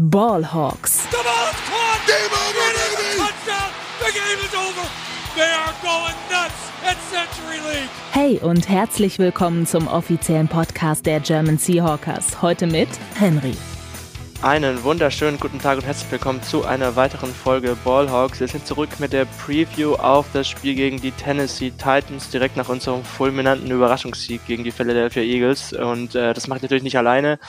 Ballhawks. The ball is caught. Game over, baby. Touchdown. The game is over. They are going nuts at Century League. Hey und herzlich willkommen zum offiziellen Podcast der German Seahawkers. Heute mit Henry. Einen wunderschönen guten Tag und herzlich willkommen zu einer weiteren Folge Ballhawks. Wir sind zurück mit der Preview auf das Spiel gegen die Tennessee Titans, direkt nach unserem fulminanten Überraschungssieg gegen die Philadelphia Eagles. Und äh, das mache ich natürlich nicht alleine.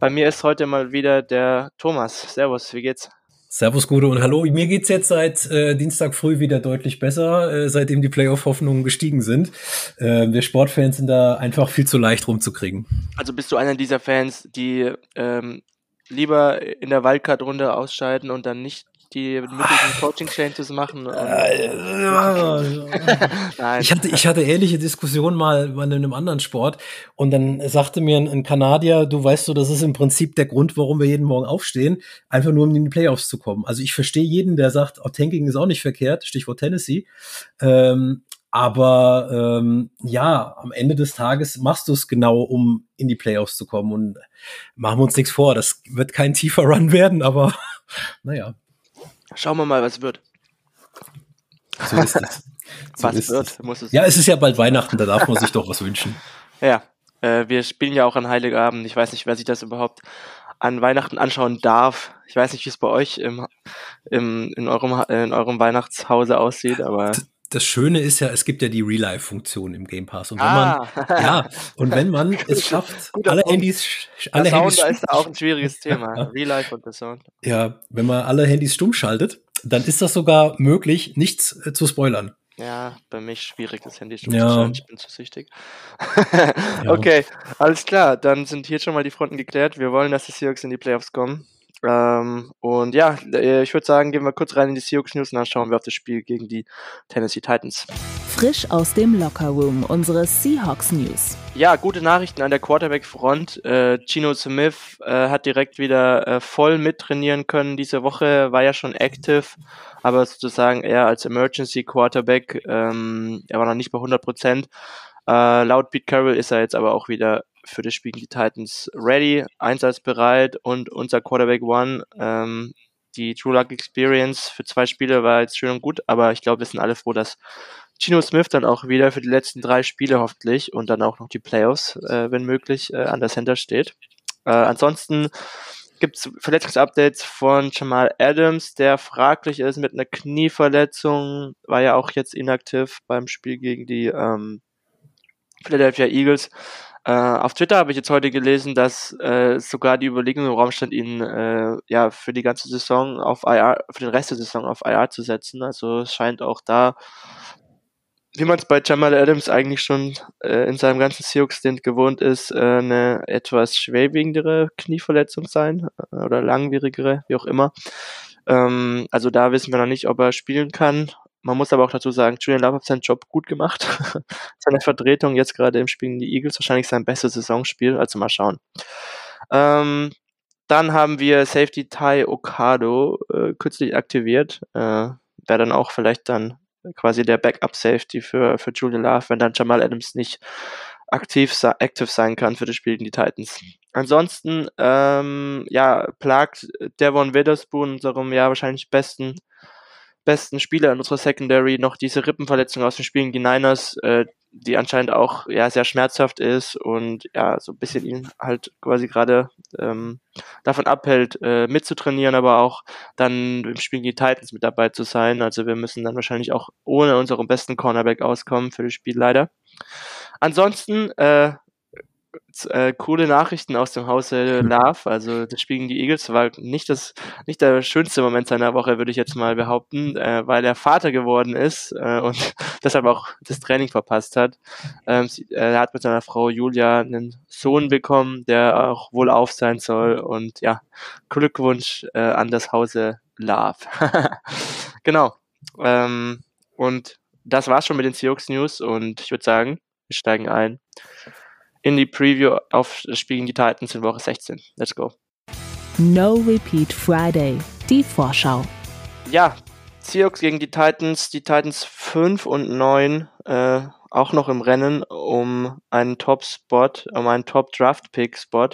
Bei mir ist heute mal wieder der Thomas. Servus, wie geht's? Servus, Gude und hallo. Mir geht's jetzt seit äh, Dienstag früh wieder deutlich besser, äh, seitdem die Playoff-Hoffnungen gestiegen sind. Äh, wir Sportfans sind da einfach viel zu leicht rumzukriegen. Also bist du einer dieser Fans, die ähm, lieber in der Wildcard-Runde ausscheiden und dann nicht die möglichen Coaching-Changes machen? Äh, ich, hatte, ich hatte ähnliche Diskussionen mal in einem anderen Sport und dann sagte mir ein, ein Kanadier, du weißt du, das ist im Prinzip der Grund, warum wir jeden Morgen aufstehen, einfach nur um in die Playoffs zu kommen. Also ich verstehe jeden, der sagt, oh, Tanking ist auch nicht verkehrt, Stichwort Tennessee. Ähm, aber ähm, ja, am Ende des Tages machst du es genau, um in die Playoffs zu kommen. Und machen wir uns nichts vor, das wird kein tiefer Run werden, aber naja. Schauen wir mal, was wird. So ist es. So was ist wird, es. muss es Ja, es ist ja bald Weihnachten, da darf man sich doch was wünschen. Ja, äh, wir spielen ja auch an Heiligabend. Ich weiß nicht, wer sich das überhaupt an Weihnachten anschauen darf. Ich weiß nicht, wie es bei euch im, im, in, eurem, in eurem Weihnachtshause aussieht, aber das Schöne ist ja, es gibt ja die Real-Life-Funktion im Game Pass. Und wenn ah. man, ja, und wenn man es schafft, alle Punkt. Handys, alle der Handys. Sound ist auch ein schwieriges Thema. Real-Life und der Sound. Ja, wenn man alle Handys stumm schaltet, dann ist das sogar möglich, nichts äh, zu spoilern. Ja, bei mich schwierig, das Handy stumm ja. zu schalten. Ich bin zu süchtig. ja. Okay, alles klar. Dann sind hier schon mal die Fronten geklärt. Wir wollen, dass die Seahawks in die Playoffs kommen. Ähm, und ja, äh, ich würde sagen, gehen wir kurz rein in die Seahawks News und dann schauen wir auf das Spiel gegen die Tennessee Titans. Frisch aus dem Locker Room, unsere Seahawks News. Ja, gute Nachrichten an der Quarterback-Front. Äh, Gino Smith äh, hat direkt wieder äh, voll mittrainieren können. Diese Woche war ja schon active, aber sozusagen eher als Emergency Quarterback. Ähm, er war noch nicht bei 100 Prozent. Äh, laut Pete Carroll ist er jetzt aber auch wieder für das Spiel gegen die Titans ready, einsatzbereit und unser Quarterback One, ähm, die True Luck Experience für zwei Spiele war jetzt schön und gut, aber ich glaube, wir sind alle froh, dass Gino Smith dann auch wieder für die letzten drei Spiele hoffentlich und dann auch noch die Playoffs, äh, wenn möglich, äh, an der Center steht. Äh, ansonsten gibt es Verletzungsupdates von Jamal Adams, der fraglich ist mit einer Knieverletzung, war ja auch jetzt inaktiv beim Spiel gegen die ähm, Philadelphia Eagles. Äh, auf Twitter habe ich jetzt heute gelesen, dass äh, sogar die Überlegung im Raum stand, ihn äh, ja für die ganze Saison auf IR, für den Rest der Saison auf IR zu setzen. Also es scheint auch da, wie man es bei Jamal Adams eigentlich schon äh, in seinem ganzen Seahawks-Stint gewohnt ist, äh, eine etwas schwerwiegendere Knieverletzung sein äh, oder langwierigere, wie auch immer. Ähm, also da wissen wir noch nicht, ob er spielen kann. Man muss aber auch dazu sagen, Julian Love hat seinen Job gut gemacht. Seine Vertretung jetzt gerade im Spiel gegen die Eagles wahrscheinlich sein bestes Saisonspiel, also mal schauen. Ähm, dann haben wir Safety Ty Okado äh, kürzlich aktiviert. Äh, Wäre dann auch vielleicht dann quasi der Backup Safety für, für Julian Love, wenn dann Jamal Adams nicht aktiv active sein kann für das Spiel gegen die Titans. Ansonsten, ähm, ja, plagt Devon Witherspoon, unserem ja wahrscheinlich besten besten Spieler in unserer Secondary noch diese Rippenverletzung aus dem Spiel gegen die Niners, äh, die anscheinend auch ja sehr schmerzhaft ist und ja so ein bisschen ihn halt quasi gerade ähm, davon abhält, äh, mitzutrainieren, aber auch dann im Spiel gegen die Titans mit dabei zu sein. Also wir müssen dann wahrscheinlich auch ohne unseren besten Cornerback auskommen für das Spiel leider. Ansonsten äh, äh, coole Nachrichten aus dem Hause Love. Also das Spiel gegen die Eagles war nicht das, nicht der schönste Moment seiner Woche, würde ich jetzt mal behaupten, äh, weil er Vater geworden ist äh, und deshalb auch das Training verpasst hat. Ähm, sie, äh, er hat mit seiner Frau Julia einen Sohn bekommen, der auch wohl auf sein soll. Und ja, Glückwunsch äh, an das Hause Love. genau. Ähm, und das war's schon mit den Seahawks News und ich würde sagen, wir steigen ein in die Preview auf das Spiel gegen die Titans in Woche 16. Let's go. No Repeat Friday, die Vorschau. Ja, Seahawks gegen die Titans, die Titans 5 und 9, äh, auch noch im Rennen um einen Top-Spot, um einen Top-Draft-Pick-Spot.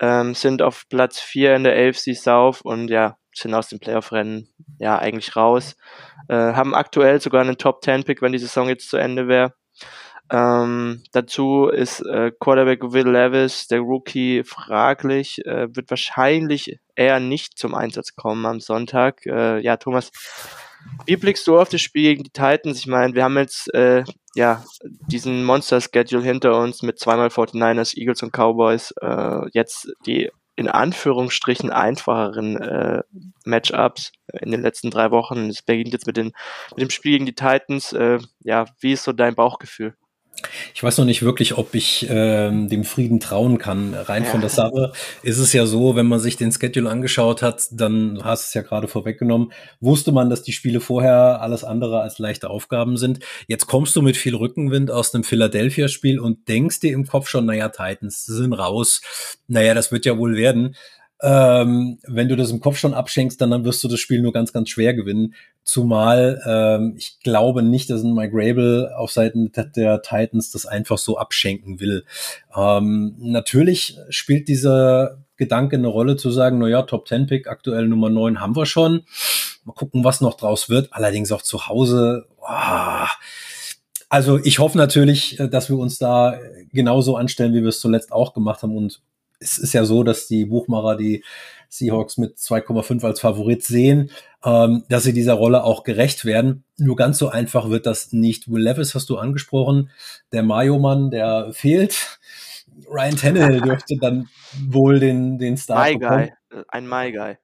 ähm, sind auf Platz 4 in der AFC South und ja, sind aus dem Playoff-Rennen ja eigentlich raus. Äh, haben aktuell sogar einen Top 10 Pick, wenn die Saison jetzt zu Ende wäre. Ähm, dazu ist äh, Quarterback Will Levis, der Rookie, fraglich, äh, wird wahrscheinlich eher nicht zum Einsatz kommen am Sonntag. Äh, ja, Thomas, wie blickst du auf das Spiel gegen die Titans? Ich meine, wir haben jetzt äh, ja diesen Monster-Schedule hinter uns mit zweimal 49ers, Eagles und Cowboys. Äh, jetzt die in Anführungsstrichen einfacheren äh, Matchups in den letzten drei Wochen. Es beginnt jetzt mit, den, mit dem Spiel gegen die Titans. Äh, ja, wie ist so dein Bauchgefühl? Ich weiß noch nicht wirklich, ob ich ähm, dem Frieden trauen kann. Rein ja. von der Sache ist es ja so, wenn man sich den Schedule angeschaut hat, dann hast du es ja gerade vorweggenommen, wusste man, dass die Spiele vorher alles andere als leichte Aufgaben sind. Jetzt kommst du mit viel Rückenwind aus einem Philadelphia-Spiel und denkst dir im Kopf schon, naja, Titans sind raus. Naja, das wird ja wohl werden. Ähm, wenn du das im Kopf schon abschenkst, dann, dann wirst du das Spiel nur ganz, ganz schwer gewinnen. Zumal ähm, ich glaube nicht, dass ein Mike Rabel auf Seiten der Titans das einfach so abschenken will. Ähm, natürlich spielt dieser Gedanke eine Rolle zu sagen, na ja, Top 10 Pick, aktuell Nummer 9 haben wir schon. Mal gucken, was noch draus wird. Allerdings auch zu Hause. Oh, also ich hoffe natürlich, äh, dass wir uns da genauso anstellen, wie wir es zuletzt auch gemacht haben und es ist ja so, dass die Buchmacher die Seahawks mit 2,5 als Favorit sehen, ähm, dass sie dieser Rolle auch gerecht werden. Nur ganz so einfach wird das nicht. Will Levis hast du angesprochen, der Mayo-Mann, der fehlt. Ryan Tannehill dürfte dann wohl den, den Star My bekommen. Guy. Ein My Guy.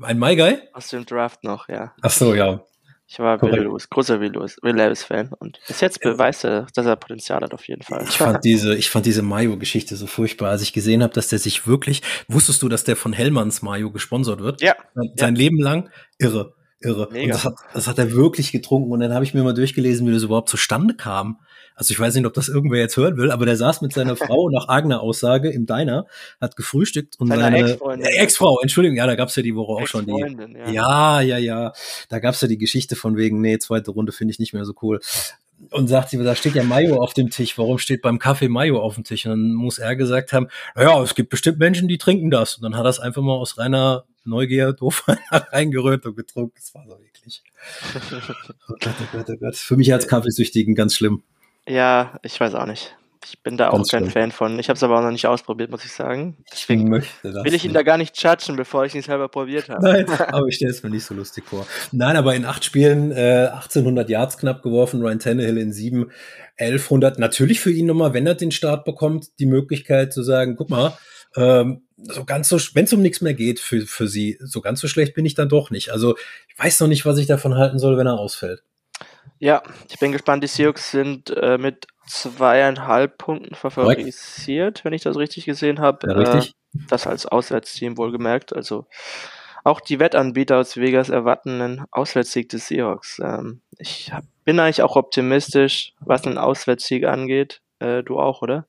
Ein My Guy? Aus dem Draft noch, ja. Ach so, ja. Ich war Will Lewis, großer Will Lewis, Will Levis Fan und bis jetzt beweist er, dass er Potenzial hat auf jeden Fall. Ich fand diese, ich fand diese Mayo-Geschichte so furchtbar, als ich gesehen habe, dass der sich wirklich, wusstest du, dass der von Hellmanns Mayo gesponsert wird? Ja. Sein ja. Leben lang? Irre, irre. Mega. Und das hat, das hat er wirklich getrunken und dann habe ich mir mal durchgelesen, wie das überhaupt zustande kam. Also ich weiß nicht, ob das irgendwer jetzt hören will, aber der saß mit seiner Frau nach eigener Aussage im Diner, hat gefrühstückt und seine, seine Ex-Freundin. Äh, Ex-Frau, Entschuldigung, ja, da gab's ja die Woche auch schon die. Ja. ja, ja, ja. Da gab's ja die Geschichte von wegen, nee, zweite Runde finde ich nicht mehr so cool und sagt sie, da steht ja Mayo auf dem Tisch, warum steht beim Kaffee Mayo auf dem Tisch? Und dann muss er gesagt haben, naja, es gibt bestimmt Menschen, die trinken das. Und dann hat er es einfach mal aus reiner Neugier doof reingerührt und getrunken. Das war so eklig. oh Gott, oh Gott, oh Gott. Für mich als Kaffeesüchtigen ganz schlimm. Ja, ich weiß auch nicht. Ich bin da auch Ganz kein schön. Fan von. Ich habe es aber auch noch nicht ausprobiert, muss ich sagen. Deswegen will ich ihn da gar nicht judgen, bevor ich ihn selber probiert habe. Nein, aber ich stelle es mir nicht so lustig vor. Nein, aber in acht Spielen äh, 1800 Yards knapp geworfen, Ryan Tannehill in sieben, 1100. Natürlich für ihn nochmal, wenn er den Start bekommt, die Möglichkeit zu sagen, guck mal, ähm, so ganz so, wenn es um nichts mehr geht für, für sie, so ganz so schlecht bin ich dann doch nicht. Also ich weiß noch nicht, was ich davon halten soll, wenn er ausfällt. Ja, ich bin gespannt. Die Seahawks sind äh, mit zweieinhalb Punkten favorisiert, wenn ich das richtig gesehen habe. Ja, richtig. Äh, das als Auswärtsteam wohlgemerkt. Also auch die Wettanbieter aus Vegas erwarten einen Auswärtssieg des Seahawks. Ähm, ich hab, bin eigentlich auch optimistisch, was einen Auswärtssieg angeht. Äh, du auch, oder?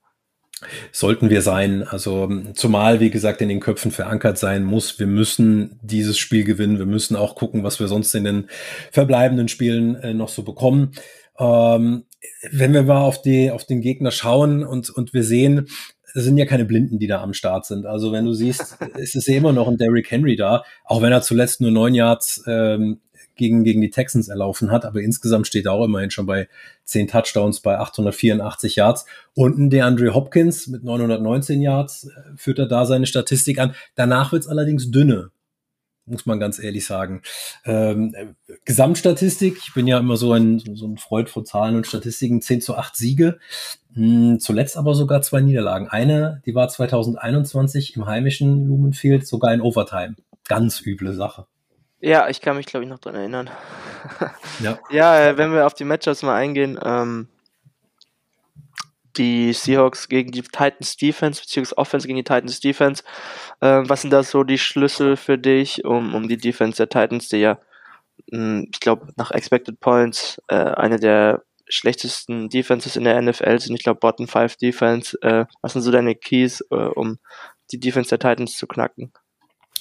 Sollten wir sein. Also zumal, wie gesagt, in den Köpfen verankert sein muss. Wir müssen dieses Spiel gewinnen. Wir müssen auch gucken, was wir sonst in den verbleibenden Spielen äh, noch so bekommen. Ähm, wenn wir mal auf, die, auf den Gegner schauen und, und wir sehen, es sind ja keine Blinden, die da am Start sind. Also wenn du siehst, ist es ja immer noch ein Derrick Henry da, auch wenn er zuletzt nur neun Yards ähm, gegen, gegen die Texans erlaufen hat, aber insgesamt steht er auch immerhin schon bei 10 Touchdowns bei 884 Yards. Und ein DeAndre Hopkins mit 919 Yards äh, führt er da seine Statistik an. Danach wird's allerdings dünne muss man ganz ehrlich sagen. Ähm, Gesamtstatistik, ich bin ja immer so ein, so ein Freund von Zahlen und Statistiken, 10 zu 8 Siege, hm, zuletzt aber sogar zwei Niederlagen. Eine, die war 2021 im heimischen Lumenfield, sogar in Overtime. Ganz üble Sache. Ja, ich kann mich, glaube ich, noch dran erinnern. ja. ja, äh, wenn wir auf die Matchups mal eingehen, ähm, die Seahawks gegen die Titans Defense, beziehungsweise Offense gegen die Titans Defense. Äh, was sind da so die Schlüssel für dich, um, um die Defense der Titans, die ja, mh, hm, ich glaube, nach Expected Points äh, eine der schlechtesten Defenses in der NFL sind, ich glaube, Bottom 5 Defense. Äh, was sind so deine Keys, äh, um die Defense der Titans zu knacken?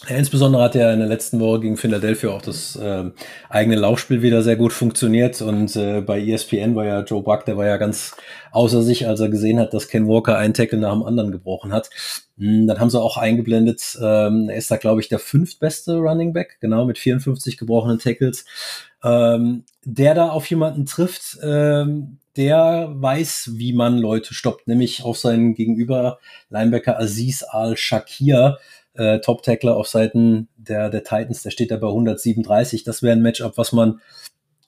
Ja, insbesondere hat ja in der letzten Woche gegen Philadelphia auch das äh, eigene Laufspiel wieder sehr gut funktioniert und äh, bei ESPN war ja Joe Buck, der war ja ganz außer sich, als er gesehen hat, dass Ken Walker einen Tackle nach dem anderen gebrochen hat. Hm, dann haben sie auch eingeblendet, ähm, er ist da glaube ich der fünftbeste Running Back, genau mit 54 gebrochenen Tackles. Ähm, der da auf jemanden trifft, ähm, der weiß, wie man Leute stoppt, nämlich auf seinen Gegenüber Linebacker Aziz Al-Shakir, äh, Top-Tackler auf Seiten der, der Titans, der steht da bei 137. Das wäre ein Matchup, was man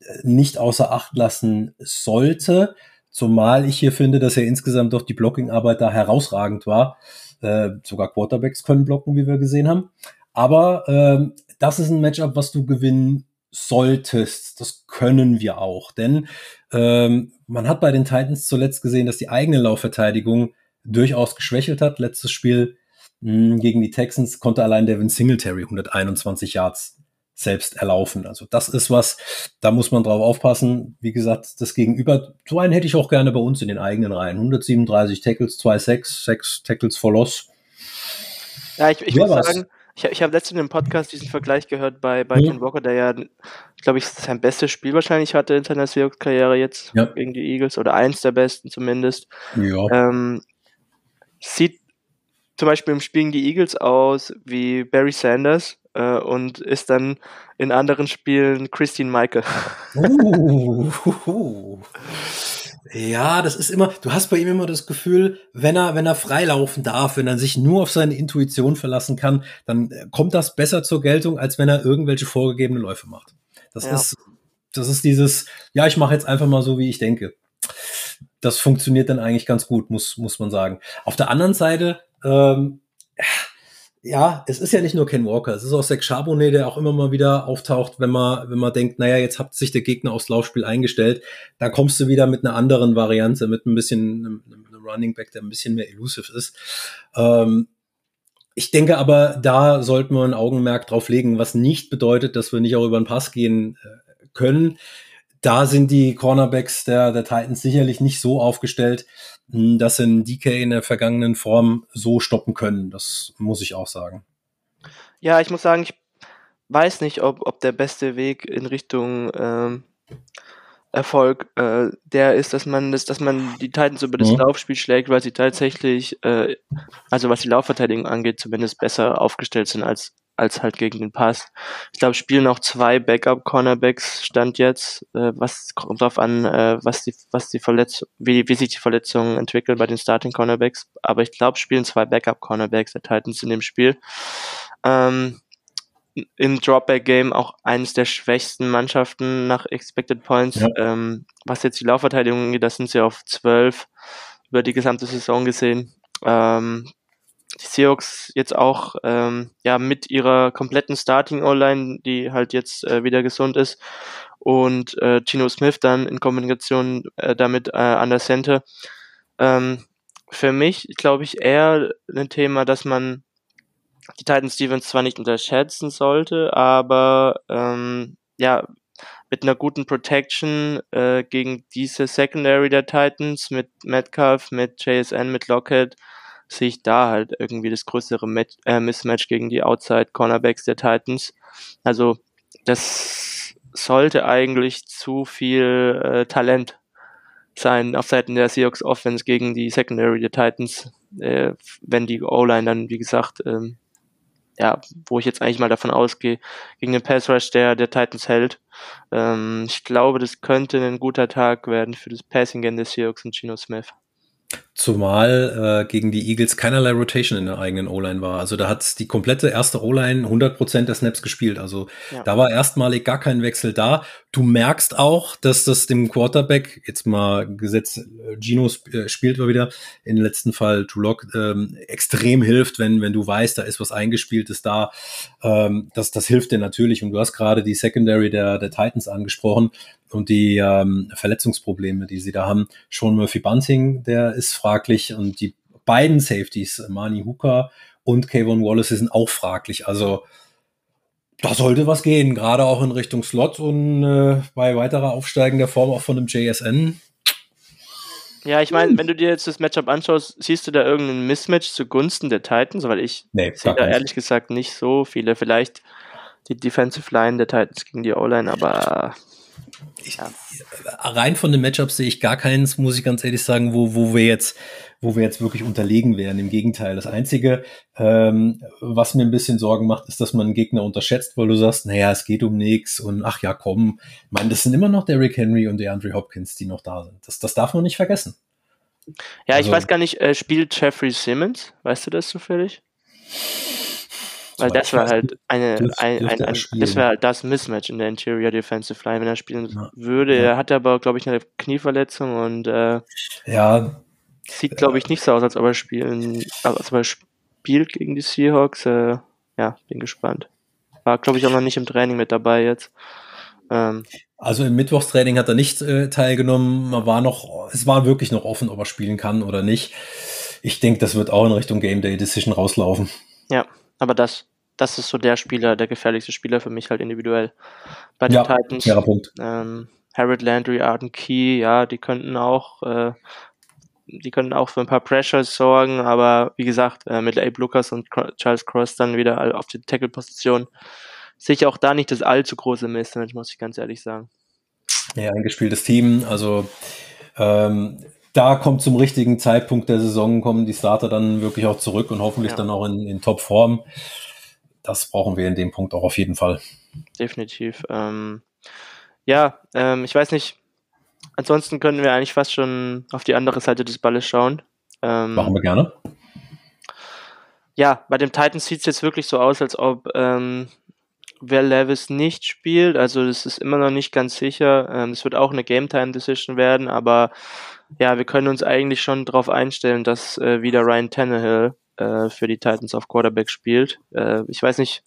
äh, nicht außer Acht lassen sollte. Zumal ich hier finde, dass ja insgesamt doch die Blocking-Arbeit da herausragend war. Äh, sogar Quarterbacks können blocken, wie wir gesehen haben. Aber äh, das ist ein Matchup, was du gewinnen solltest. Das können wir auch. Denn ähm, man hat bei den Titans zuletzt gesehen, dass die eigene Laufverteidigung durchaus geschwächelt hat. Letztes Spiel gegen die Texans konnte allein Devin Singletary 121 Yards selbst erlaufen. Also das ist was, da muss man drauf aufpassen. Wie gesagt, das Gegenüber, so einen hätte ich auch gerne bei uns in den eigenen Reihen. 137 Tackles, 2 6, 6 Tackles for Loss. Ja, ich, ich muss was. sagen, ich, ich habe letztens im Podcast diesen Vergleich gehört bei, bei ja. Ken Walker, der ja, glaube ich, sein bestes Spiel wahrscheinlich hatte in seiner Seahawks-Karriere jetzt ja. gegen die Eagles oder eins der besten zumindest. Ja. Ähm, sieht zum Beispiel im Spiel gegen die Eagles aus wie Barry Sanders äh, und ist dann in anderen Spielen Christine Michael. Uh, uh, uh. Ja, das ist immer, du hast bei ihm immer das Gefühl, wenn er, wenn er freilaufen darf, wenn er sich nur auf seine Intuition verlassen kann, dann äh, kommt das besser zur Geltung, als wenn er irgendwelche vorgegebenen Läufe macht. Das ja. ist, das ist dieses, ja, ich mache jetzt einfach mal so, wie ich denke. Das funktioniert dann eigentlich ganz gut, muss, muss man sagen. Auf der anderen Seite ähm, ja, es ist ja nicht nur Ken Walker, es ist auch Zach Charbonnet, der auch immer mal wieder auftaucht, wenn man, wenn man denkt, naja, jetzt hat sich der Gegner aufs Laufspiel eingestellt, dann kommst du wieder mit einer anderen Variante, mit ein bisschen einem, einem Running Back, der ein bisschen mehr elusive ist. Ähm, ich denke aber, da sollten wir ein Augenmerk drauf legen, was nicht bedeutet, dass wir nicht auch über den Pass gehen äh, können. Da sind die Cornerbacks der, der Titans sicherlich nicht so aufgestellt, hm, dass sie einen DK in der vergangenen Form so stoppen können. Das muss ich auch sagen. Ja, ich muss sagen, ich weiß nicht, ob, ob der beste Weg in Richtung ähm, Erfolg äh, der ist, dass man das, dass man die Titans über das mhm. Laufspiel schlägt, weil sie tatsächlich, äh, also was die Laufverteidigung angeht, zumindest besser aufgestellt sind als als halt gegen den Pass. Ich glaube, spielen auch zwei Backup-Cornerbacks stand jetzt. Äh, was kommt drauf an, äh, was die, was die Verletzung, wie, wie sich die Verletzungen entwickeln bei den Starting Cornerbacks. Aber ich glaube, spielen zwei Backup-Cornerbacks der Titans in dem Spiel. Ähm, Im Dropback-Game auch eines der schwächsten Mannschaften nach Expected Points. Ja. Ähm, was jetzt die Laufverteidigung angeht, das sind sie auf zwölf über die gesamte Saison gesehen. Ähm, die Seahawks jetzt auch ähm, ja mit ihrer kompletten Starting O-Line, die halt jetzt äh, wieder gesund ist und äh, Gino Smith dann in Kombination äh, damit äh, an der Center. Ähm, für mich glaube ich eher ein Thema, dass man die Titan Stevens zwar nicht unterschätzen sollte, aber ähm, ja mit einer guten Protection äh, gegen diese Secondary der Titans mit Metcalf, mit JSN, mit Lockett sehe ich da halt irgendwie das größere Match, äh, Mismatch gegen die Outside Cornerbacks der Titans. Also das sollte eigentlich zu viel äh, Talent sein auf Seiten der Seahawks Offense gegen die Secondary der Titans, äh, wenn die O-Line dann, wie gesagt, ähm, ja, wo ich jetzt eigentlich mal davon ausgehe, gegen den Pass Rush der, der Titans hält. Ähm, ich glaube, das könnte ein guter Tag werden für das Passing Game der Seahawks und Gino Smith. Zumal äh, gegen die Eagles keinerlei Rotation in der eigenen O-Line war. Also da hat die komplette erste O-Line 100% der Snaps gespielt. Also ja. da war erstmalig gar kein Wechsel da. Du merkst auch, dass das dem Quarterback, jetzt mal gesetzt, äh, Gino sp äh, spielt mal wieder, in den letzten Fall Tulok, ähm, extrem hilft, wenn, wenn du weißt, da ist was eingespieltes da. Ähm, das, das hilft dir natürlich. Und du hast gerade die Secondary der, der Titans angesprochen und die ähm, Verletzungsprobleme, die sie da haben. Sean Murphy Bunting, der ist fraglich und die beiden Safeties, Mani Hooker und Kayvon Wallace, sind auch fraglich. Also da sollte was gehen, gerade auch in Richtung Slot und äh, bei weiterer aufsteigender Form auch von dem JSN. Ja, ich meine, wenn du dir jetzt das Matchup anschaust, siehst du da irgendeinen Mismatch zugunsten der Titans? Weil ich Nee, sehe da ehrlich gesagt nicht so viele. Vielleicht die Defensive Line der Titans gegen die O-Line, aber rein von den Matchups sehe ich gar keins, muss ich ganz ehrlich sagen, wo, wo wir jetzt, wo wir jetzt wirklich unterlegen wären. Im Gegenteil. Das Einzige, ähm, was mir ein bisschen Sorgen macht, ist, dass man einen Gegner unterschätzt, weil du sagst, naja, es geht um nichts und ach ja, komm. Ich meine, das sind immer noch Derrick Henry und der Andre Hopkins, die noch da sind. Das, das darf man nicht vergessen. ja, ich Also- weiß gar nicht, äh, spielt Jeffrey Simmons? Weißt du das zufällig? Weil das war halt eine, ein, ein, ein, das wäre halt das Mismatch in der Interior Defensive Line, wenn er spielen Ja. würde. Er hatte aber, glaube ich, eine Knieverletzung und äh, Ja, sieht, glaube ich, nicht so aus, als ob er spielen, als ob er spielt gegen die Seahawks. Äh, ja, bin gespannt. War, glaube ich, auch noch nicht im Training mit dabei jetzt. Ähm, Also im Mittwochstraining hat er nicht äh, teilgenommen. Man war noch, es war wirklich noch offen, ob er spielen kann oder nicht. Ich denke, das wird auch in Richtung Game Day Decision rauslaufen. ja, aber das, das ist so der Spieler, der gefährlichste Spieler für mich halt individuell. Bei den Ja, Titans. fairer Punkt. Ähm, Harold Landry, Arden Key, ja, die könnten auch, äh, die könnten auch für ein paar Pressures sorgen, aber wie gesagt, äh, mit Abe Lucas und Charles Cross dann wieder auf die Tackle-Position sehe ich auch da nicht das allzu große Mismatch, muss ich ganz ehrlich sagen. Ja, eingespieltes Team. Also ähm, da kommt zum richtigen Zeitpunkt der Saison, kommen die Starter dann wirklich auch zurück und hoffentlich Ja. dann auch in, in Topform. Das brauchen wir in dem Punkt auch auf jeden Fall. Definitiv. Ähm, ja, ähm, ich weiß nicht. Ansonsten könnten wir eigentlich fast schon auf die andere Seite des Balles schauen. Ähm, Machen wir gerne. ja, bei dem Titans sieht es jetzt wirklich so aus, als ob ähm, wer Levis nicht spielt. Also das ist immer noch nicht ganz sicher. Ähm, Es wird auch eine Game Time Decision werden, aber ja, wir können uns eigentlich schon darauf einstellen, dass äh, wieder Ryan Tannehill äh, für die Titans auf Quarterback spielt. Äh, ich weiß nicht,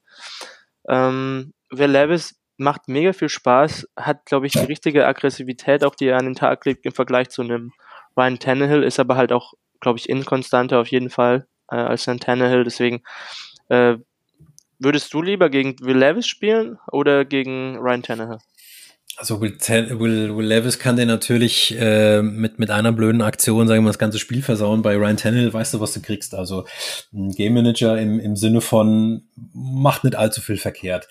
ähm, wer Levis macht mega viel Spaß, hat, glaube ich, die richtige Aggressivität, auch die er an den Tag legt im Vergleich zu einem Ryan Tannehill, ist aber halt auch, glaube ich, inkonstanter auf jeden Fall äh, als ein Tannehill. Deswegen äh, würdest du lieber gegen Will Levis spielen oder gegen Ryan Tannehill? Also Will, Will, Will Levis kann dir natürlich äh, mit, mit einer blöden Aktion, sagen wir mal, das ganze Spiel versauen. Bei Ryan Tannehill weißt du, was du kriegst. Also ein Game Manager im, im Sinne von macht nicht allzu viel verkehrt.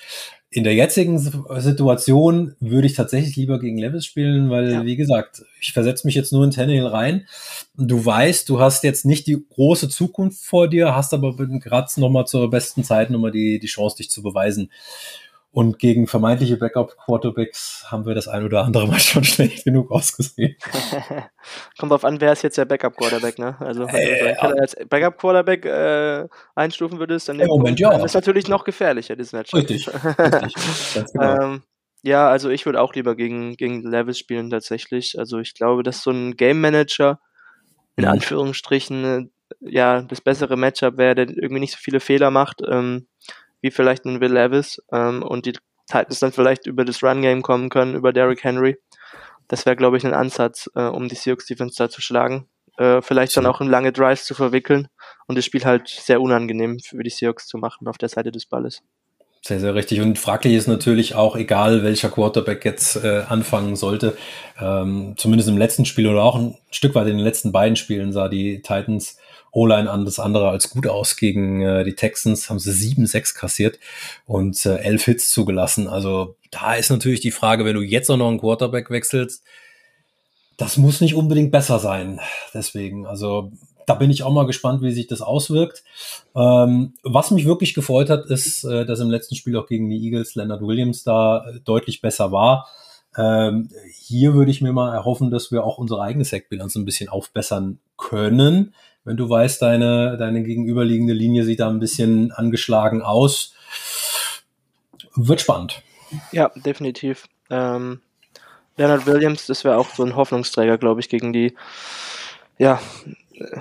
In der jetzigen Situation würde ich tatsächlich lieber gegen Levis spielen, weil, Ja. wie gesagt, ich versetze mich jetzt nur in Tannehill rein. Du weißt, du hast jetzt nicht die große Zukunft vor dir, hast aber gerade nochmal zur besten Zeit nochmal die, die Chance, dich zu beweisen. Und gegen vermeintliche Backup-Quarterbacks haben wir das ein oder andere Mal schon schlecht genug ausgesehen. Kommt drauf an, wer ist jetzt der Backup-Quarterback, ne? Also, wenn Äh, du. Tannehill als Backup-Quarterback äh, einstufen würdest, dann Moment ja. dann ist natürlich noch gefährlicher, das Match. Richtig, richtig. Ganz genau. Ähm, ja, also ich würde auch lieber gegen, gegen Levis spielen tatsächlich. Also ich glaube, dass so ein Game Manager in Mhm. Anführungsstrichen äh, ja das bessere Matchup wäre, der irgendwie nicht so viele Fehler macht, ähm, wie vielleicht ein Will Levis ähm, und die Titans dann vielleicht über das Run-Game kommen können, über Derrick Henry. Das wäre, glaube ich, ein Ansatz, äh, um die Seahawks Defense da zu schlagen. Äh, vielleicht dann auch in lange Drives zu verwickeln und das Spiel halt sehr unangenehm für die Seahawks zu machen auf der Seite des Balles. Sehr, sehr richtig. Und fraglich ist natürlich auch, egal welcher Quarterback jetzt äh, anfangen sollte, ähm, zumindest im letzten Spiel oder auch ein Stück weit in den letzten beiden Spielen sah die Titans O-Line an das andere als gut aus. Gegen äh, die Texans haben sie 7-6 kassiert und äh, 11 Hits zugelassen. Also da ist natürlich die Frage, wenn du jetzt auch noch einen Quarterback wechselst, das muss nicht unbedingt besser sein. Deswegen, also da bin ich auch mal gespannt, wie sich das auswirkt. Ähm, was mich wirklich gefreut hat, ist, äh, dass im letzten Spiel auch gegen die Eagles Leonard Williams da deutlich besser war. Ähm, hier würde ich mir mal erhoffen, dass wir auch unsere eigene Sackbilanz ein bisschen aufbessern können. Wenn du weißt, deine, deine gegenüberliegende Linie sieht da ein bisschen angeschlagen aus. Wird spannend. Ja, definitiv. Ähm, Leonard Williams, das wäre auch so ein Hoffnungsträger, glaube ich, gegen die, ja, äh,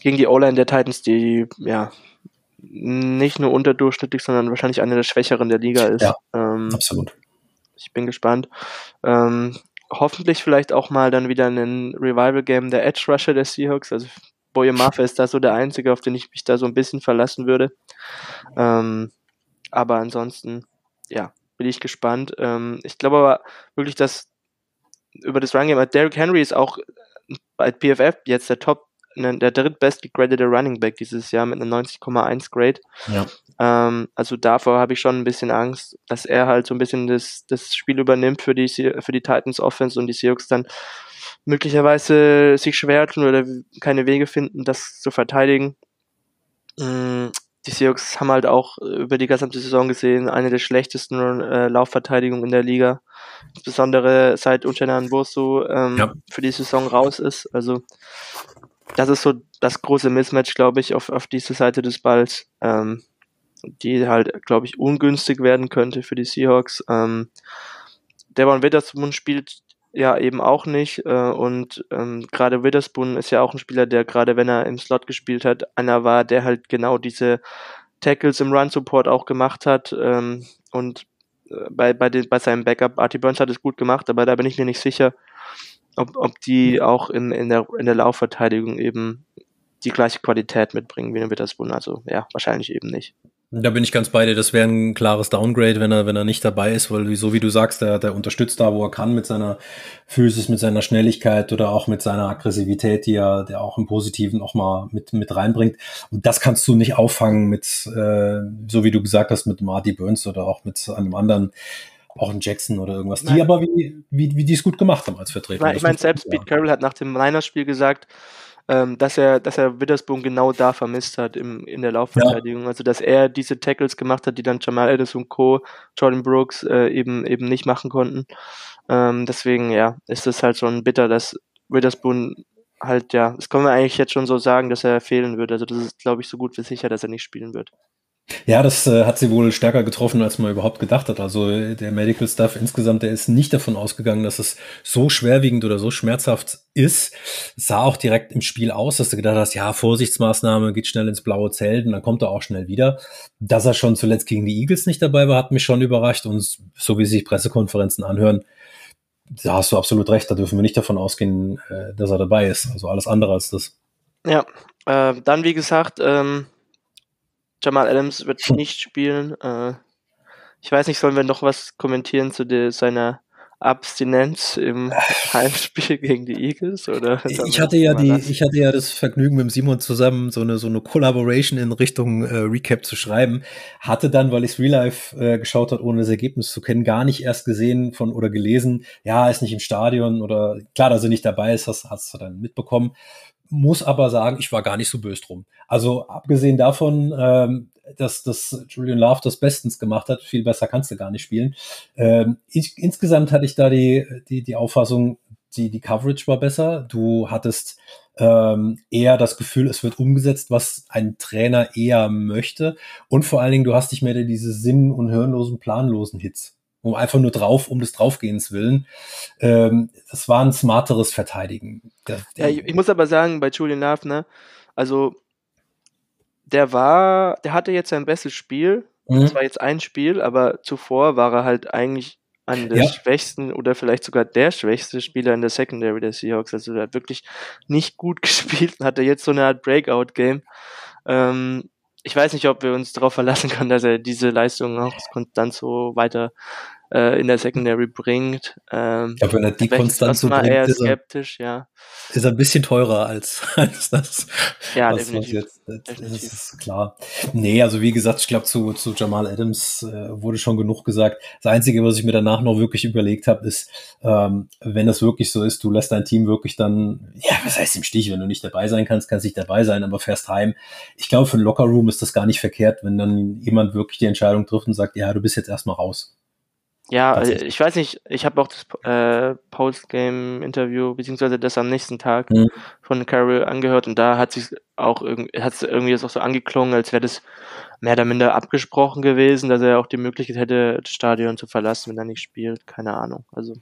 gegen die O-Line der Titans, die, ja, nicht nur unterdurchschnittlich, sondern wahrscheinlich eine der schwächeren der Liga ist. Ja. Ähm, Absolut. ich bin gespannt. Ähm, hoffentlich vielleicht auch mal dann wieder ein Revival-Game der Edge Rusher der Seahawks. Also Boye Maffe ist da so der einzige, auf den ich mich da so ein bisschen verlassen würde. Ähm, aber ansonsten, ja, bin ich gespannt. Ähm, ich glaube aber wirklich, dass über das Run-Game, Derrick Henry ist auch bei PFF jetzt der Top, ne, der drittbest gegradete Running Back dieses Jahr mit einer 90,1 Grade. Ja. Ähm, also davor habe ich schon ein bisschen Angst, dass er halt so ein bisschen das, das Spiel übernimmt für die, für die Titans Offense und die Seahawks dann möglicherweise sich schwer tun oder keine Wege finden, das zu verteidigen. Mm, die Seahawks haben halt auch über die gesamte Saison gesehen eine der schlechtesten äh, Laufverteidigungen in der Liga. Insbesondere seit Uchenan Bosu ähm, ja. für die Saison raus ist. Also das ist so das große Mismatch, glaube ich, auf, auf diese Seite des Balls, ähm, die halt, glaube ich, ungünstig werden könnte für die Seahawks. Ähm, Devon Witherspoon spielt ja eben auch nicht. Äh, und ähm, gerade Witherspoon ist ja auch ein Spieler, der gerade wenn er im Slot gespielt hat, einer war, der halt genau diese Tackles im Run-Support auch gemacht hat. Ähm, und äh, bei, bei, den, bei seinem Backup, Artie Burns hat es gut gemacht, aber da bin ich mir nicht sicher, ob, ob die auch in, in, der, in der Laufverteidigung eben die gleiche Qualität mitbringen wie ein Witherspoon. Also ja, wahrscheinlich eben nicht. Da bin ich ganz bei dir. Das wäre ein klares Downgrade, wenn er, wenn er nicht dabei ist, weil so wie du sagst, der, der unterstützt da, wo er kann, mit seiner Physis, mit seiner Schnelligkeit oder auch mit seiner Aggressivität, die er, der auch im Positiven auch mal mit, mit reinbringt. Und das kannst du nicht auffangen mit, äh, so wie du gesagt hast, mit Marty Burns oder auch mit einem anderen auch ein Jackson oder irgendwas, Nein. die aber wie, wie, wie die es gut gemacht haben als Vertreter. ich meine, selbst Pete Carroll hat nach dem Niners-Spiel gesagt, ähm, dass er, dass er Witherspoon genau da vermisst hat im, in der Laufverteidigung. Ja. Also dass er diese Tackles gemacht hat, die dann Jamal Adams und Co., Jordan Brooks äh, eben eben nicht machen konnten. Ähm, deswegen, ja, ist es halt schon bitter, dass Witherspoon halt, ja, das können wir eigentlich jetzt schon so sagen, dass er fehlen wird. Also das ist, glaube ich, so gut wie sicher, dass er nicht spielen wird. Ja, das äh, hat sie wohl stärker getroffen, als man überhaupt gedacht hat. Also äh, der Medical Staff insgesamt, der ist nicht davon ausgegangen, dass es so schwerwiegend oder so schmerzhaft ist. Es sah auch direkt im Spiel aus, dass du gedacht hast, ja, Vorsichtsmaßnahme, geht schnell ins blaue Zelt und dann kommt er auch schnell wieder. Dass er schon zuletzt gegen die Eagles nicht dabei war, hat mich schon überrascht. Und so wie sich Pressekonferenzen anhören, da hast du absolut recht, da dürfen wir nicht davon ausgehen, äh, dass er dabei ist. Also alles andere als das. Ja, äh, dann wie gesagt, ähm Jamal Adams wird nicht spielen. Äh, ich weiß nicht, sollen wir noch was kommentieren zu der, seiner Abstinenz im Heimspiel gegen die Eagles oder? Ich hatte ja die, ich hatte ja das Vergnügen mit Simon zusammen so eine so eine Collaboration in Richtung äh, Recap zu schreiben. Hatte dann, weil ich Real Life äh, geschaut hat, ohne das Ergebnis zu kennen, gar nicht erst gesehen von oder gelesen. Ja, ist nicht im Stadion oder klar, dass er nicht dabei ist, hast, hast du dann mitbekommen muss aber sagen, ich war gar nicht so böse drum. Also abgesehen davon, ähm, dass, dass Julian Love das bestens gemacht hat, viel besser kannst du gar nicht spielen. Ähm, ich, insgesamt hatte ich da die, die, die Auffassung, die, die Coverage war besser. Du hattest ähm, eher das Gefühl, es wird umgesetzt, was ein Trainer eher möchte. Und vor allen Dingen, du hast nicht mehr diese sinn- und hirnlosen, planlosen Hits um einfach nur drauf, um des Draufgehens willen. Ähm, das war ein smarteres Verteidigen. Der, ja, ich, ich, muss aber sagen, bei Julian Love, ne, also der war, der hatte jetzt sein bestes Spiel. Mhm. Das war jetzt ein Spiel, aber zuvor war er halt eigentlich einer der ja. schwächsten oder vielleicht sogar der schwächste Spieler in der Secondary der Seahawks. Also der hat wirklich nicht gut gespielt und hatte jetzt so eine Art Breakout-Game. Ähm, ich weiß nicht, ob wir uns darauf verlassen können, dass er diese Leistung auch konstant so weiter äh, in der Secondary bringt. Ähm, glaube, wenn er die konstant so bringt, eher skeptisch, ja. Ist er ein bisschen teurer als, als das. Ja, was, definitiv. jetzt, das, definitiv. das ist klar. Nee, also wie gesagt, ich glaube, zu, zu Jamal Adams äh, wurde schon genug gesagt. Das Einzige, was ich mir danach noch wirklich überlegt habe, ist, ähm, wenn es wirklich so ist, du lässt dein Team wirklich dann, ja, was heißt im Stich, wenn du nicht dabei sein kannst, kannst nicht dabei sein, aber fährst heim. Ich glaube, für einen Lockerroom ist das gar nicht verkehrt, wenn dann jemand wirklich die Entscheidung trifft und sagt, ja, du bist jetzt erstmal raus. Ja, ich weiß nicht, ich habe auch das äh, Postgame-Interview, beziehungsweise das am nächsten Tag mhm. von Carol angehört und da hat sich auch es irgendwie jetzt auch so angeklungen, als wäre das mehr oder minder abgesprochen gewesen, dass er auch die Möglichkeit hätte, das Stadion zu verlassen, wenn er nicht spielt. Keine Ahnung. Also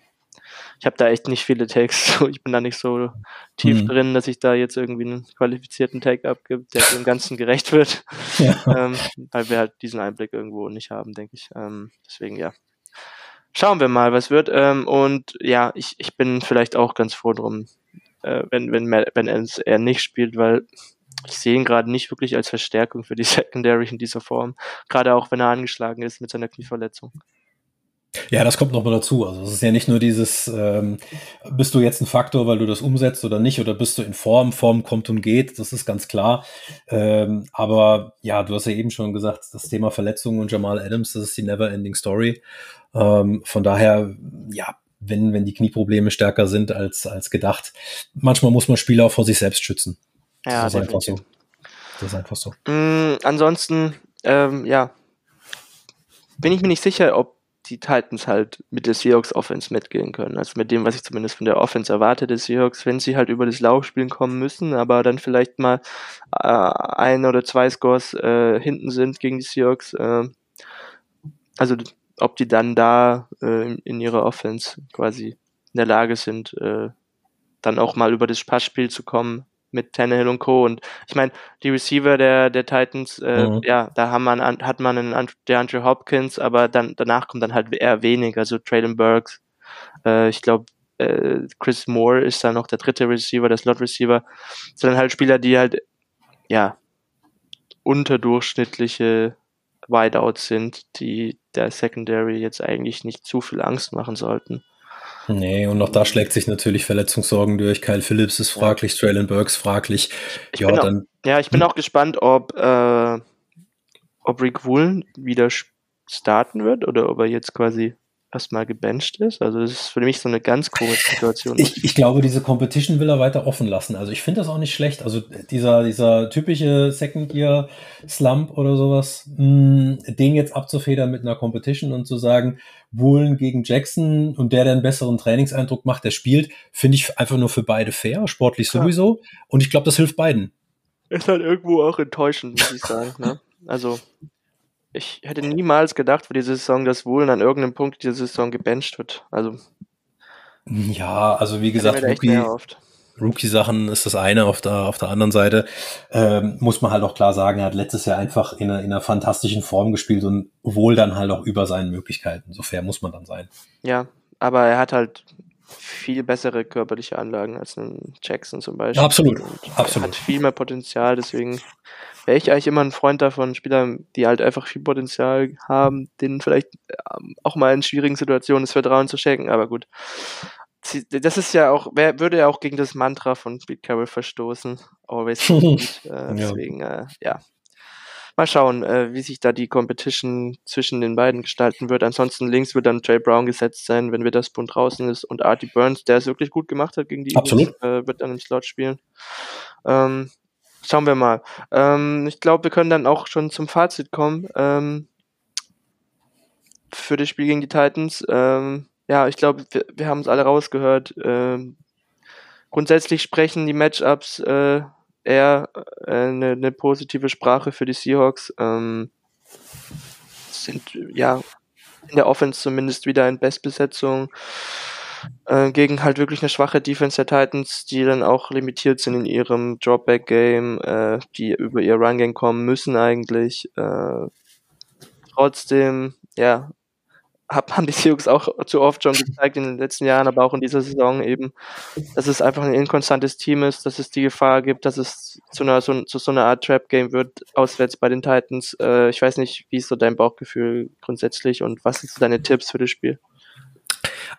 ich habe da echt nicht viele Takes. Ich bin da nicht so tief mhm. drin, dass ich da jetzt irgendwie einen qualifizierten Take abgebe, der dem Ganzen gerecht wird. Ja. Ähm, weil wir halt diesen Einblick irgendwo nicht haben, denke ich. Ähm, deswegen ja, schauen wir mal, was wird. Ähm, und ja, ich, ich bin vielleicht auch ganz froh drum, äh, wenn, wenn, wenn er nicht spielt, weil ich sehe ihn gerade nicht wirklich als Verstärkung für die Secondary in dieser Form. Gerade auch, wenn er angeschlagen ist mit seiner Knieverletzung. Ja, das kommt noch mal dazu. Also es ist ja nicht nur dieses, ähm, bist du jetzt ein Faktor, weil du das umsetzt oder nicht, oder bist du in Form, Form kommt und geht, das ist ganz klar. Ähm, aber ja, du hast ja eben schon gesagt, das Thema Verletzungen und Jamal Adams, das ist die never-ending Story. Ähm, von daher, ja, wenn, wenn die Knieprobleme stärker sind als, als gedacht, manchmal muss man Spieler auch vor sich selbst schützen. Ja, das ist einfach so. Das ist einfach so. Mm, ansonsten, ähm, ja, bin ich mir nicht sicher, ob die Titans halt mit der Seahawks Offense mitgehen können. Also mit dem, was ich zumindest von der Offense erwarte des Seahawks, wenn sie halt über das Laufspielen kommen müssen, aber dann vielleicht mal äh, ein oder zwei Scores äh, hinten sind gegen die Seahawks. Äh, also ob die dann da äh, in, in ihrer Offense quasi in der Lage sind, äh, dann auch mal über das Passspiel zu kommen mit Tannehill und Co. Und ich meine, die Receiver der, der Titans, äh, Mhm. ja, da haben man, an- hat man einen der Andrew Hopkins, aber dann danach kommt dann halt eher wenig. Also Traylon Burks, äh, ich glaube, äh, Chris Moore ist dann noch der dritte Receiver, der Slot Receiver. Das sind dann halt Spieler, die halt, ja, unterdurchschnittliche Wideouts sind, die der Secondary jetzt eigentlich nicht zu viel Angst machen sollten. Nee, und auch da schlägt sich natürlich Verletzungssorgen durch. Kyle Phillips ist Ja. fraglich, Traylon Burks fraglich. Ich ja, bin auch- dann Ja, ich bin Hm. auch gespannt, ob, äh, ob Rick Woolen wieder starten wird oder ob er jetzt quasi erstmal gebencht ist. Also das ist für mich so eine ganz komische Situation. Ich, ich glaube, diese Competition will er weiter offen lassen. Also ich finde das auch nicht schlecht. Also dieser, dieser typische Second Year Slump oder sowas, mh, den jetzt abzufedern mit einer Competition und zu sagen, Woolen gegen Jackson und der, der einen besseren Trainingseindruck macht, der spielt, finde ich einfach nur für beide fair, sportlich Klar. sowieso. Und ich glaube, das hilft beiden. ist halt irgendwo auch enttäuschend, muss ich sagen. Ne? Also ich hätte niemals gedacht für diese Saison, dass Woolen an irgendeinem Punkt dieser Saison gebencht wird. Also Ja, also wie gesagt, Rookie. Rookie-Sachen ist das eine, auf der, auf der anderen Seite ähm, muss man halt auch klar sagen, er hat letztes Jahr einfach in einer, in einer fantastischen Form gespielt und wohl dann halt auch über seinen Möglichkeiten. So fair muss man dann sein. Ja, aber er hat halt viel bessere körperliche Anlagen als ein Jackson zum Beispiel. Absolut, Und absolut. Er hat viel mehr Potenzial, deswegen wäre ich eigentlich immer ein Freund davon, Spieler, die halt einfach viel Potenzial haben, denen vielleicht ähm, auch mal in schwierigen Situationen das Vertrauen zu schenken, aber gut. Das ist ja auch, wer würde ja auch gegen das Mantra von Pete Carroll verstoßen. Always äh, Ja. deswegen, äh, ja. Mal schauen, äh, wie sich da die Competition zwischen den beiden gestalten wird. Ansonsten links wird dann Trey Brown gesetzt sein, wenn Witherspoon draußen ist und Artie Burns, der es wirklich gut gemacht hat gegen die Absolut. Eagles, äh, wird dann im Slot spielen. Ähm, schauen wir mal. Ähm, ich glaube, wir können dann auch schon zum Fazit kommen. Ähm, für das Spiel gegen die Titans. Ähm, ja, ich glaube, wir, wir haben es alle rausgehört. Ähm, grundsätzlich sprechen die Matchups äh, eher äh, eine, eine positive Sprache für die Seahawks. Ähm, sind ja in der Offense zumindest wieder in Bestbesetzung äh, gegen halt wirklich eine schwache Defense der Titans, die dann auch limitiert sind in ihrem Dropback-Game, äh, die über ihr Run-Game kommen müssen eigentlich. Äh, trotzdem, ja, hab, haben die Seahawks auch zu oft schon gezeigt in den letzten Jahren, aber auch in dieser Saison eben, dass es einfach ein inkonstantes Team ist, dass es die Gefahr gibt, dass es zu, einer, so, zu so einer Art Trap-Game wird, auswärts bei den Titans. Äh, ich weiß nicht, wie ist so dein Bauchgefühl grundsätzlich und was sind so deine Tipps für das Spiel?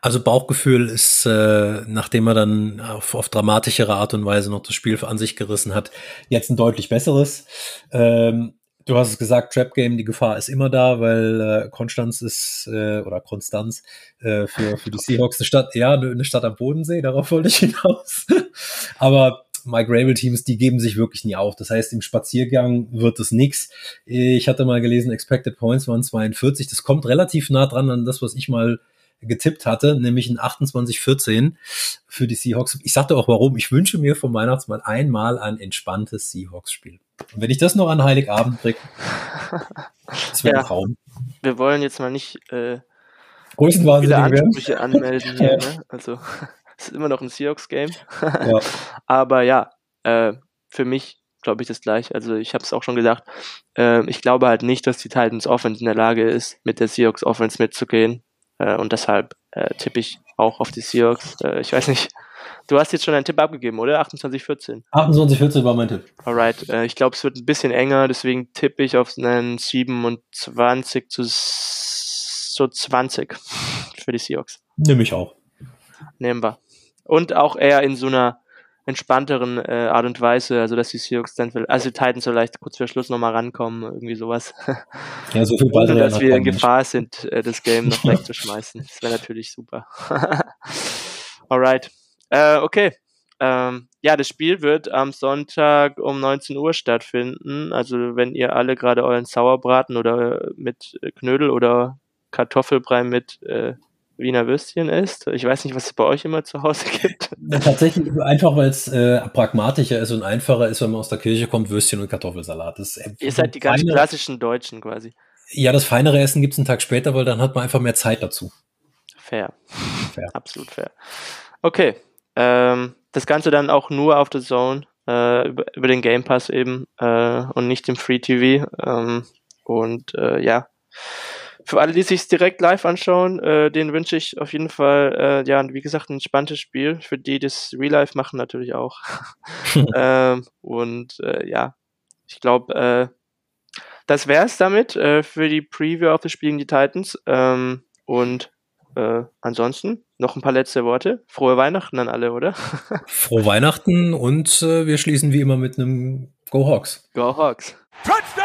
Also Bauchgefühl ist, äh, nachdem er dann auf, auf dramatischere Art und Weise noch das Spiel an sich gerissen hat, jetzt ein deutlich besseres. Ähm, du hast es gesagt, Trap Game, die Gefahr ist immer da, weil äh, Konstanz ist äh, oder Konstanz äh, für, für die Seahawks eine Stadt, ja, eine Stadt am Bodensee, darauf wollte ich hinaus. Aber Mike Rabel Teams, die geben sich wirklich nie auf. Das heißt, im Spaziergang wird es nix. Ich hatte mal gelesen, Expected Points waren 42. Das kommt relativ nah dran an das, was ich mal getippt hatte, nämlich ein 28-14 für die Seahawks. Ich sagte auch warum. Ich wünsche mir vom Weihnachtsmann einmal ein entspanntes Seahawks-Spiel. Und wenn ich das noch an Heiligabend kriege, das wäre Ja. ein Traum. Wir wollen jetzt mal nicht äh, viele. Ansprüche anmelden hier, Ja. ne? Also es ist immer noch ein Seahawks-Game. Ja. Aber ja, äh, für mich glaube ich das gleich. Also ich habe es auch schon gesagt. Äh, ich glaube halt nicht, dass die Titans Offense in der Lage ist, mit der Seahawks Offense mitzugehen. Äh, und deshalb äh, tippe ich auch auf die Seahawks. Äh, ich weiß nicht. Du hast jetzt schon einen Tipp abgegeben, oder? 28-14. 28-14 war mein Tipp. Alright. Äh, ich glaube, es wird ein bisschen enger, deswegen tippe ich auf einen 27 zu so 20. für die Seahawks. Nehme ich auch. Nehmen wir. Und auch eher in so einer entspannteren äh, Art und Weise, also dass die Seahawks dann, also die Titans vielleicht kurz vor Schluss nochmal rankommen, irgendwie sowas. Ja, so viel Ohne, dass wir in Gefahr sind, äh, das Game noch wegzuschmeißen. Das wäre natürlich super. Alright. Äh, okay. Ähm, ja, das Spiel wird am Sonntag um 19 Uhr stattfinden. Also wenn ihr alle gerade euren Sauerbraten oder mit Knödel oder Kartoffelbrei mit äh, Wiener Würstchen isst. Ich weiß nicht, was es bei euch immer zu Hause gibt. Ja, tatsächlich einfach, weil es äh, pragmatischer ist und einfacher ist, wenn man aus der Kirche kommt, Würstchen und Kartoffelsalat. Das, äh, Ihr seid die ganz feine, klassischen Deutschen quasi. Ja, das feinere Essen gibt es einen Tag später, weil dann hat man einfach mehr Zeit dazu. Fair. fair. Absolut fair. Okay. Ähm, das Ganze dann auch nur auf der Zone, äh, über, über, den Game Pass eben äh, und nicht im Free TV. Ähm, und äh, ja, für alle, die sich direkt live anschauen, äh, den wünsche ich auf jeden Fall, äh, ja, wie gesagt, ein spannendes Spiel. Für die, die das Real Life machen, natürlich auch. ähm, und äh, ja, ich glaube, äh, das wäre es damit äh, für die Preview auf das Spiel gegen die Titans. Ähm, und äh, ansonsten noch ein paar letzte Worte. Frohe Weihnachten an alle, oder? Frohe Weihnachten und äh, wir schließen wie immer mit einem Go Hawks. Go Hawks. Touchdown!